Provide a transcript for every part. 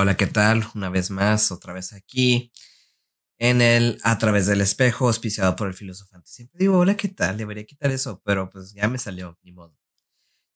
Hola, ¿qué tal? Una vez más, otra vez aquí, en el A través del espejo, auspiciado por el filosofante. Siempre digo, hola, ¿qué tal? Debería quitar eso, pero pues ya me salió, ni modo.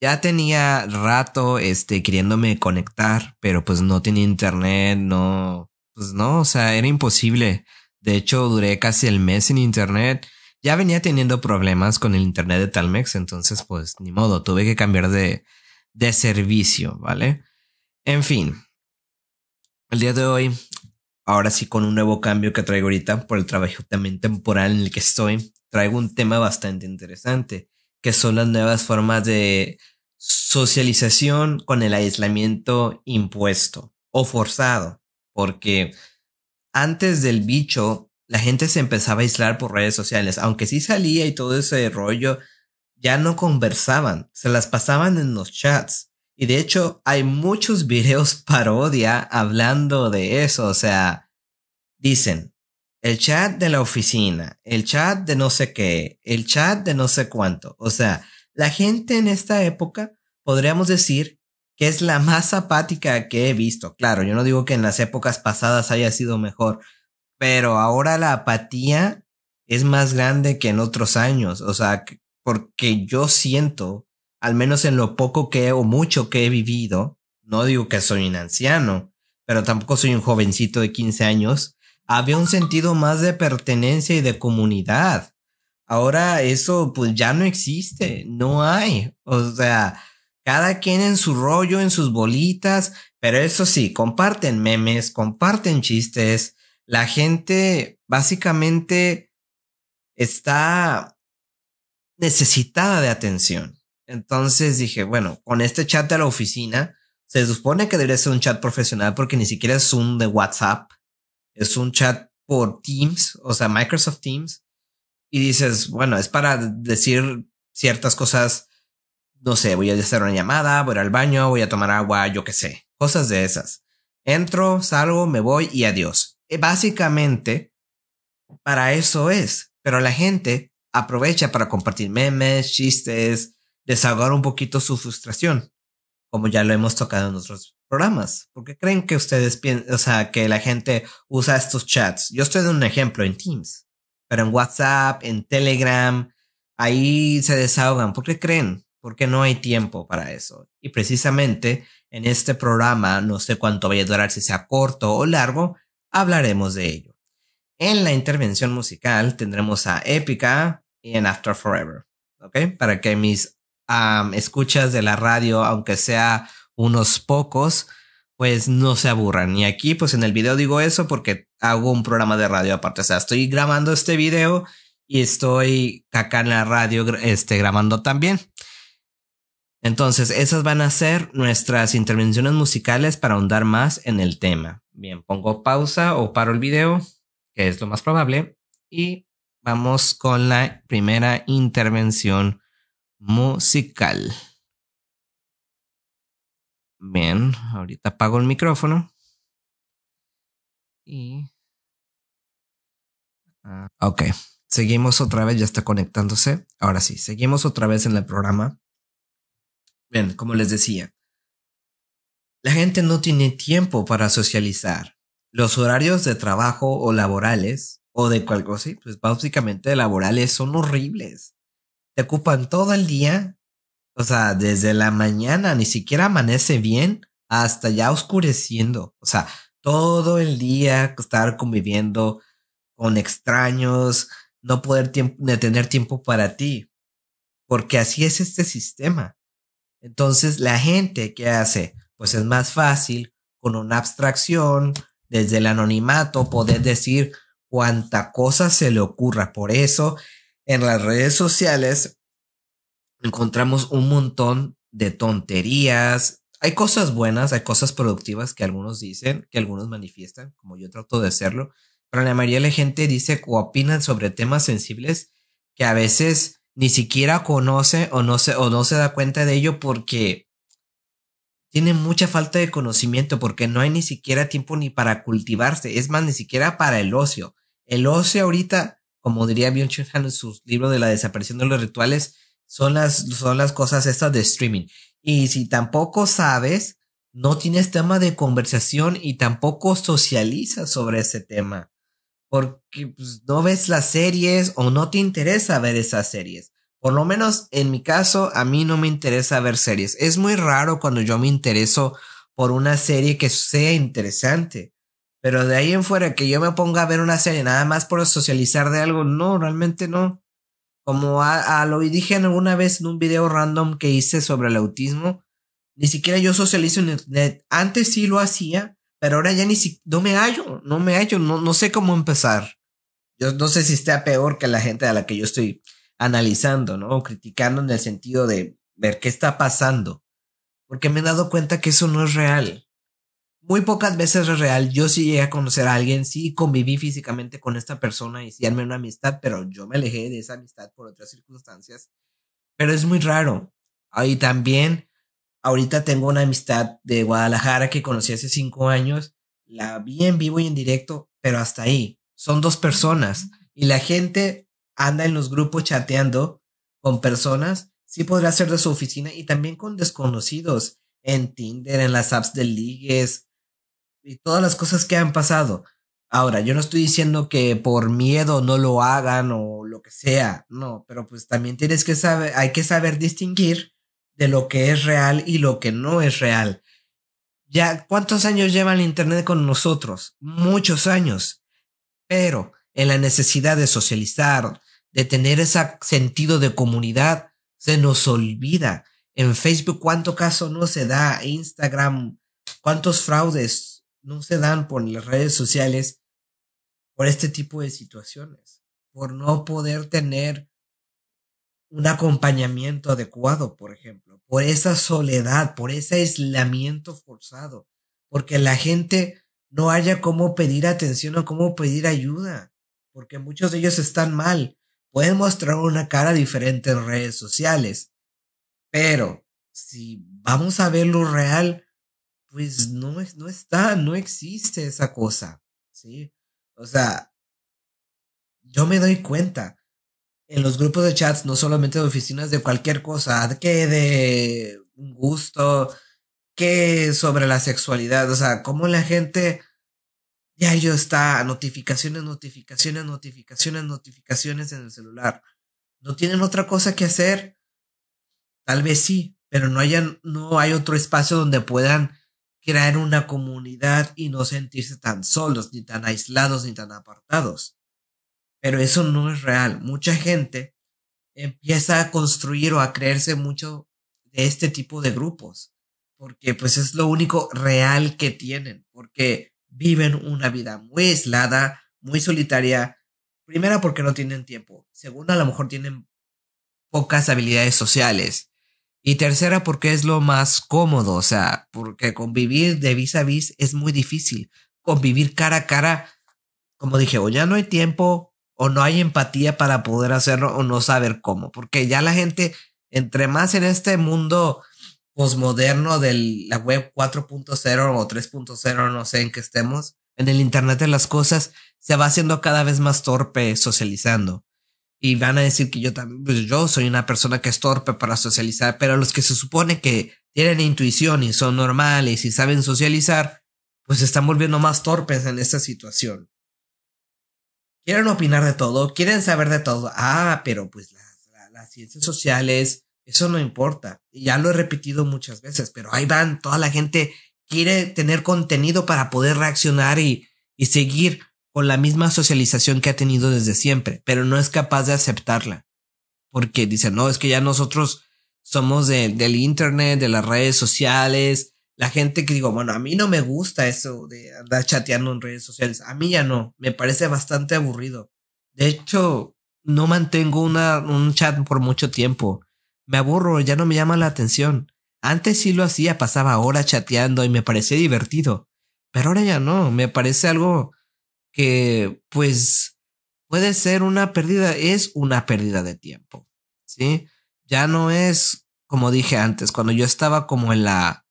Ya tenía rato, este, queriéndome conectar, pero pues no tenía internet, no, pues no, o sea, era imposible. De hecho, duré casi el mes sin internet. Ya venía teniendo problemas con el internet de Talmex, entonces pues ni modo, tuve que cambiar de, de servicio, ¿vale? En fin, el día de hoy, ahora sí con un nuevo cambio que traigo ahorita por el trabajo también temporal en el que estoy, traigo un tema bastante interesante, que son las nuevas formas de socialización con el aislamiento impuesto o forzado, porque antes del bicho la gente se empezaba a aislar por redes sociales, aunque sí salía y todo ese rollo, ya no conversaban, se las pasaban en los chats. Y de hecho, hay muchos videos parodia hablando de eso. O sea, dicen el chat de la oficina, el chat de no sé qué, el chat de no sé cuánto. O sea, la gente en esta época podríamos decir que es la más apática que he visto. Claro, yo no digo que en las épocas pasadas haya sido mejor, pero ahora la apatía es más grande que en otros años. O sea, porque yo siento al menos en lo poco que o mucho que he vivido, no digo que soy un anciano, pero tampoco soy un jovencito de 15 años, había un sentido más de pertenencia y de comunidad. Ahora eso pues ya no existe, no hay. O sea, cada quien en su rollo, en sus bolitas, pero eso sí, comparten memes, comparten chistes. La gente básicamente está necesitada de atención. Entonces dije, bueno, con este chat de la oficina, se supone que debería ser un chat profesional porque ni siquiera es un de WhatsApp, es un chat por Teams, o sea, Microsoft Teams. Y dices, bueno, es para decir ciertas cosas, no sé, voy a hacer una llamada, voy al baño, voy a tomar agua, yo qué sé, cosas de esas. Entro, salgo, me voy y adiós. Y básicamente, para eso es. Pero la gente aprovecha para compartir memes, chistes, desahogar un poquito su frustración, como ya lo hemos tocado en otros programas. porque creen que ustedes piensan, o sea, que la gente usa estos chats? Yo estoy dando un ejemplo en Teams, pero en WhatsApp, en Telegram, ahí se desahogan. ¿Por qué creen? Porque no hay tiempo para eso. Y precisamente en este programa, no sé cuánto vaya a durar, si sea corto o largo, hablaremos de ello. En la intervención musical tendremos a Épica y en After Forever, ¿ok? Para que mis escuchas de la radio, aunque sea unos pocos, pues no se aburran. Y aquí, pues en el video digo eso porque hago un programa de radio aparte. O sea, estoy grabando este video y estoy acá en la radio este, grabando también. Entonces, esas van a ser nuestras intervenciones musicales para ahondar más en el tema. Bien, pongo pausa o paro el video, que es lo más probable, y vamos con la primera intervención musical. Bien, ahorita apago el micrófono. Y... Ah, ok, seguimos otra vez, ya está conectándose. Ahora sí, seguimos otra vez en el programa. Bien, como les decía, la gente no tiene tiempo para socializar. Los horarios de trabajo o laborales, o de cualquier cosa, pues básicamente laborales son horribles te ocupan todo el día, o sea, desde la mañana, ni siquiera amanece bien, hasta ya oscureciendo, o sea, todo el día estar conviviendo con extraños, no poder tener tiempo para ti, porque así es este sistema. Entonces, la gente que hace, pues es más fácil con una abstracción, desde el anonimato, poder decir cuánta cosa se le ocurra. Por eso en las redes sociales encontramos un montón de tonterías. Hay cosas buenas, hay cosas productivas que algunos dicen, que algunos manifiestan, como yo trato de hacerlo, pero la mayoría de la gente dice o opinan sobre temas sensibles que a veces ni siquiera conoce o no se, o no se da cuenta de ello porque tiene mucha falta de conocimiento, porque no hay ni siquiera tiempo ni para cultivarse, es más, ni siquiera para el ocio. El ocio ahorita como diría Byung-Chul Han en su libro de la desaparición de los rituales, son las, son las cosas estas de streaming. Y si tampoco sabes, no tienes tema de conversación y tampoco socializas sobre ese tema. Porque pues, no ves las series o no te interesa ver esas series. Por lo menos en mi caso, a mí no me interesa ver series. Es muy raro cuando yo me intereso por una serie que sea interesante. Pero de ahí en fuera que yo me ponga a ver una serie nada más por socializar de algo, no, realmente no. Como a, lo dije alguna vez en un video random que hice sobre el autismo, ni siquiera yo socializo en internet. Antes sí lo hacía, pero ahora ya ni si no me hallo, no me hallo, no, no sé cómo empezar. Yo no sé si está peor que la gente a la que yo estoy analizando, ¿no? O criticando en el sentido de ver qué está pasando. Porque me he dado cuenta que eso no es real. Muy pocas veces es real. Yo sí llegué a conocer a alguien, sí conviví físicamente con esta persona y sí armé una amistad, pero yo me alejé de esa amistad por otras circunstancias. Pero es muy raro. Ahí también, ahorita tengo una amistad de Guadalajara que conocí hace cinco años. La vi en vivo y en directo, pero hasta ahí. Son dos personas. Y la gente anda en los grupos chateando con personas, sí podrá ser de su oficina y también con desconocidos en Tinder, en las apps de ligues y todas las cosas que han pasado. Ahora, yo no estoy diciendo que por miedo no lo hagan o lo que sea, no, pero pues también tienes que saber, hay que saber distinguir de lo que es real y lo que no es real. Ya, ¿cuántos años lleva el Internet con nosotros? Muchos años. Pero en la necesidad de socializar, de tener ese sentido de comunidad, se nos olvida. En Facebook, ¿cuánto caso no se da? Instagram, ¿cuántos fraudes no se dan por las redes sociales por este tipo de situaciones? Por no poder tener un acompañamiento adecuado, por ejemplo, por esa soledad, por ese aislamiento forzado, porque la gente no haya cómo pedir atención o cómo pedir ayuda porque muchos de ellos están mal. Pueden mostrar una cara diferente en redes sociales, pero si vamos a ver lo real, pues no, no está, no existe esa cosa, ¿sí? O sea, yo me doy cuenta en los grupos de chats, no solamente de oficinas, de cualquier cosa, que de un gusto, que sobre la sexualidad, o sea, cómo la gente ya yo está, notificaciones, notificaciones, notificaciones, notificaciones en el celular. ¿No tienen otra cosa que hacer? Tal vez sí, pero no, hayan, no hay otro espacio donde puedan crear una comunidad y no sentirse tan solos, ni tan aislados, ni tan apartados. Pero eso no es real. Mucha gente empieza a construir o a creerse mucho de este tipo de grupos, porque pues es lo único real que tienen, porque viven una vida muy aislada, muy solitaria. Primera porque no tienen tiempo. Segunda, a lo mejor tienen pocas habilidades sociales. Y tercera porque es lo más cómodo, o sea, porque convivir de vis a vis es muy difícil. Convivir cara a cara, como dije, o ya no hay tiempo, o no hay empatía para poder hacerlo, o no saber cómo. Porque ya la gente, entre más en este mundo posmoderno de la web 4.0 o 3.0, no sé en qué estemos, en el Internet de las cosas, se va haciendo cada vez más torpe socializando. Y van a decir que yo también, pues yo soy una persona que es torpe para socializar, pero los que se supone que tienen intuición y son normales y saben socializar, pues se están volviendo más torpes en esta situación. Quieren opinar de todo, quieren saber de todo. Ah, pero pues las, las ciencias sociales, eso no importa. Ya lo he repetido muchas veces, pero ahí van, toda la gente quiere tener contenido para poder reaccionar y, y seguir con la misma socialización que ha tenido desde siempre, pero no es capaz de aceptarla. Porque dice, no, es que ya nosotros somos de, del Internet, de las redes sociales, la gente que digo, bueno, a mí no me gusta eso de andar chateando en redes sociales, a mí ya no, me parece bastante aburrido. De hecho, no mantengo una, un chat por mucho tiempo. Me aburro, ya no me llama la atención. Antes sí lo hacía, pasaba horas chateando y me parecía divertido. Pero ahora ya no, me parece algo que, pues, puede ser una pérdida, es una pérdida de tiempo. ¿Sí? Ya no es, como dije antes, cuando yo estaba como en la,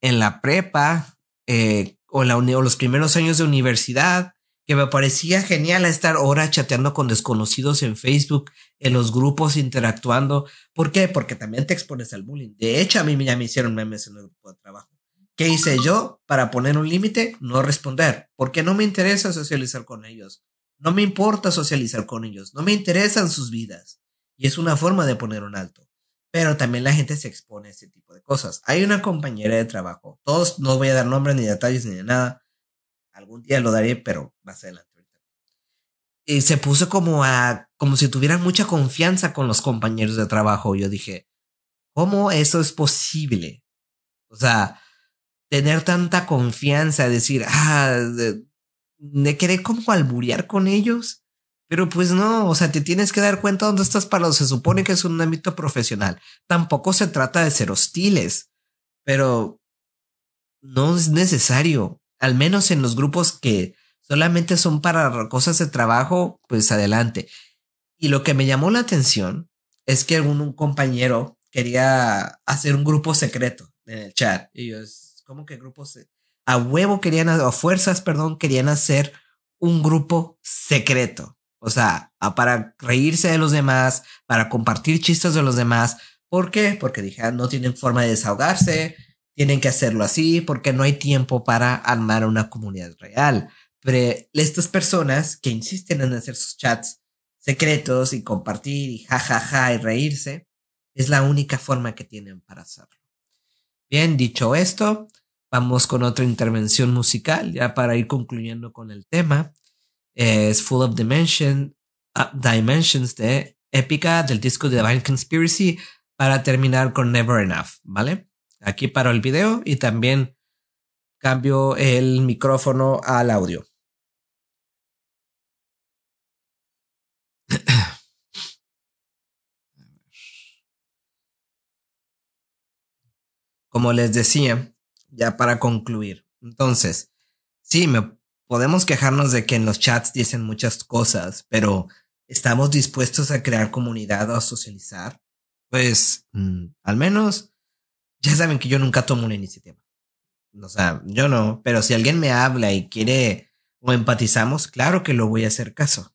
en la prepa, eh, o, la, o los primeros años de universidad, que me parecía genial estar ahora chateando con desconocidos en Facebook, en los grupos interactuando. ¿Por qué? Porque también te expones al bullying. De hecho, a mí ya me hicieron memes en el grupo de trabajo. ¿Qué hice yo para poner un límite? No responder, porque no me interesa socializar con ellos. No me importa socializar con ellos. No me interesan sus vidas. Y es una forma de poner un alto. Pero también la gente se expone a ese tipo de cosas. Hay una compañera de trabajo. Todos, no voy a dar nombres ni detalles ni de nada. Algún día lo daré, pero más adelante. Y se puso como a, como si tuviera mucha confianza con los compañeros de trabajo. Yo dije, ¿cómo eso es posible? O sea, tener tanta confianza, decir, ah, de, querer como alburear con ellos. Pero pues no, o sea, te tienes que dar cuenta dónde estás parado. Se supone que es un ámbito profesional. Tampoco se trata de ser hostiles, pero no es necesario. Al menos en los grupos que solamente son para cosas de trabajo, pues adelante. Y lo que me llamó la atención es que un, compañero quería hacer un grupo secreto en el chat. Y yo, como que grupos a huevo querían, a fuerzas, perdón, querían hacer un grupo secreto. O sea, para reírse de los demás, para compartir chistes de los demás. ¿Por qué? Porque dije, ah, no tienen forma de desahogarse, tienen que hacerlo así, porque no hay tiempo para armar una comunidad real. Pero estas personas que insisten en hacer sus chats secretos y compartir y jajaja y reírse, es la única forma que tienen para hacerlo. Bien, dicho esto, vamos con otra intervención musical ya para ir concluyendo con el tema. Es Full of Dimension, uh, Dimensions de Épica del disco de Divine Conspiracy para terminar con Never Enough, ¿vale? Aquí paro el video y también cambio el micrófono al audio. Como les decía, ya para concluir. Entonces, sí, me, podemos quejarnos de que en los chats dicen muchas cosas, pero ¿estamos dispuestos a crear comunidad o a socializar? Pues, mm, al menos, ya saben que yo nunca tomo una iniciativa. O sea, yo no, pero si alguien me habla y quiere o empatizamos, claro que lo voy a hacer caso.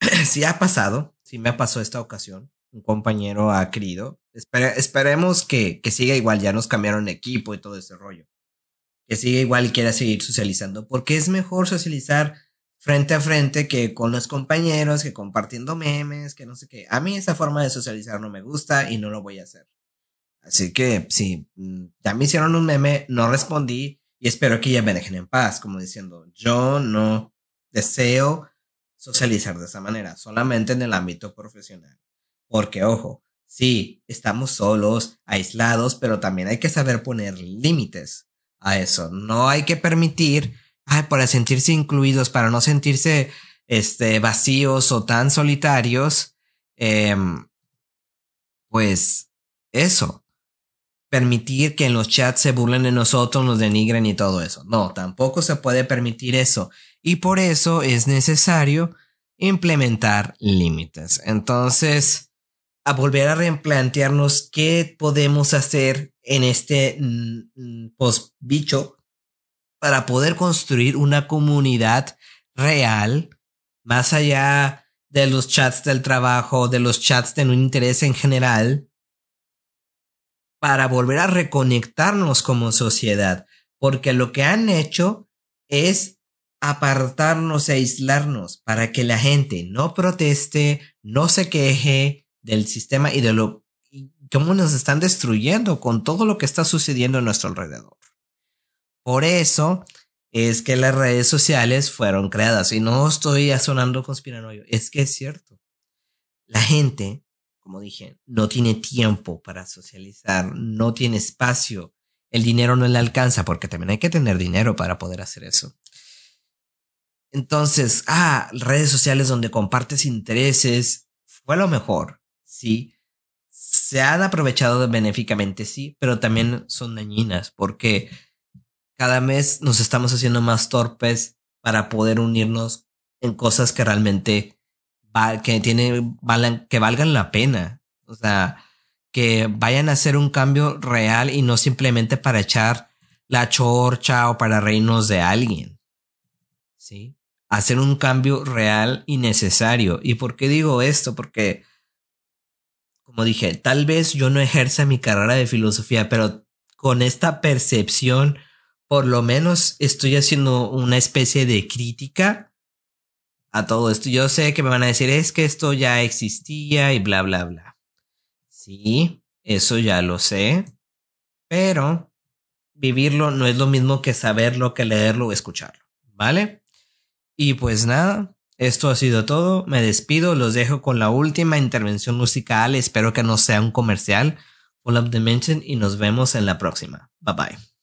si ha pasado, si me ha pasado esta ocasión, un compañero ha querido. esperemos que, que siga igual, ya nos cambiaron equipo y todo ese rollo. Que siga igual y quiera seguir socializando, porque es mejor socializar frente a frente que con los compañeros, que compartiendo memes, que no sé qué. A mí esa forma de socializar no me gusta y no lo voy a hacer. Así que sí, mm, ya me hicieron un meme, no respondí y espero que ya me dejen en paz, como diciendo, yo no deseo socializar de esa manera, solamente en el ámbito profesional. Porque, ojo, sí, estamos solos, aislados, pero también hay que saber poner límites a eso. No hay que permitir, ay, para sentirse incluidos, para no sentirse este, vacíos o tan solitarios, em, pues eso. Permitir que en los chats se burlen de nosotros, nos denigren y todo eso. No, tampoco se puede permitir eso. Y por eso es necesario implementar límites. Entonces, a volver a replantearnos qué podemos hacer en este mm, mm, post bicho para poder construir una comunidad real más allá de los chats del trabajo, de los chats de un interés en general, para volver a reconectarnos como sociedad, porque lo que han hecho es apartarnos e aislarnos para que la gente no proteste, no se queje, del sistema y de lo cómo nos están destruyendo con todo lo que está sucediendo a nuestro alrededor. Por eso es que las redes sociales fueron creadas y no estoy sonando conspiranoio, es que es cierto. La gente, como dije, no tiene tiempo para socializar, no tiene espacio, el dinero no le alcanza porque también hay que tener dinero para poder hacer eso. Entonces, ah, redes sociales donde compartes intereses fue lo mejor sí, se han aprovechado benéficamente, sí, pero también son dañinas porque cada vez nos estamos haciendo más torpes para poder unirnos en cosas que realmente que tienen, que valgan la pena. O sea, que vayan a hacer un cambio real y no simplemente para echar la chorcha o para reírnos de alguien. ¿Sí? Hacer un cambio real y necesario. ¿Y por qué digo esto? Porque como dije, tal vez yo no ejerza mi carrera de filosofía, pero con esta percepción, por lo menos estoy haciendo una especie de crítica a todo esto. Yo sé que me van a decir, es que esto ya existía y bla, bla, bla. Sí, eso ya lo sé, pero vivirlo no es lo mismo que saberlo, que leerlo o escucharlo, ¿vale? Y pues nada, esto ha sido todo. Me despido, los dejo con la última intervención musical. Espero que no sea un comercial. Full Up Dimension y nos vemos en la próxima. Bye bye.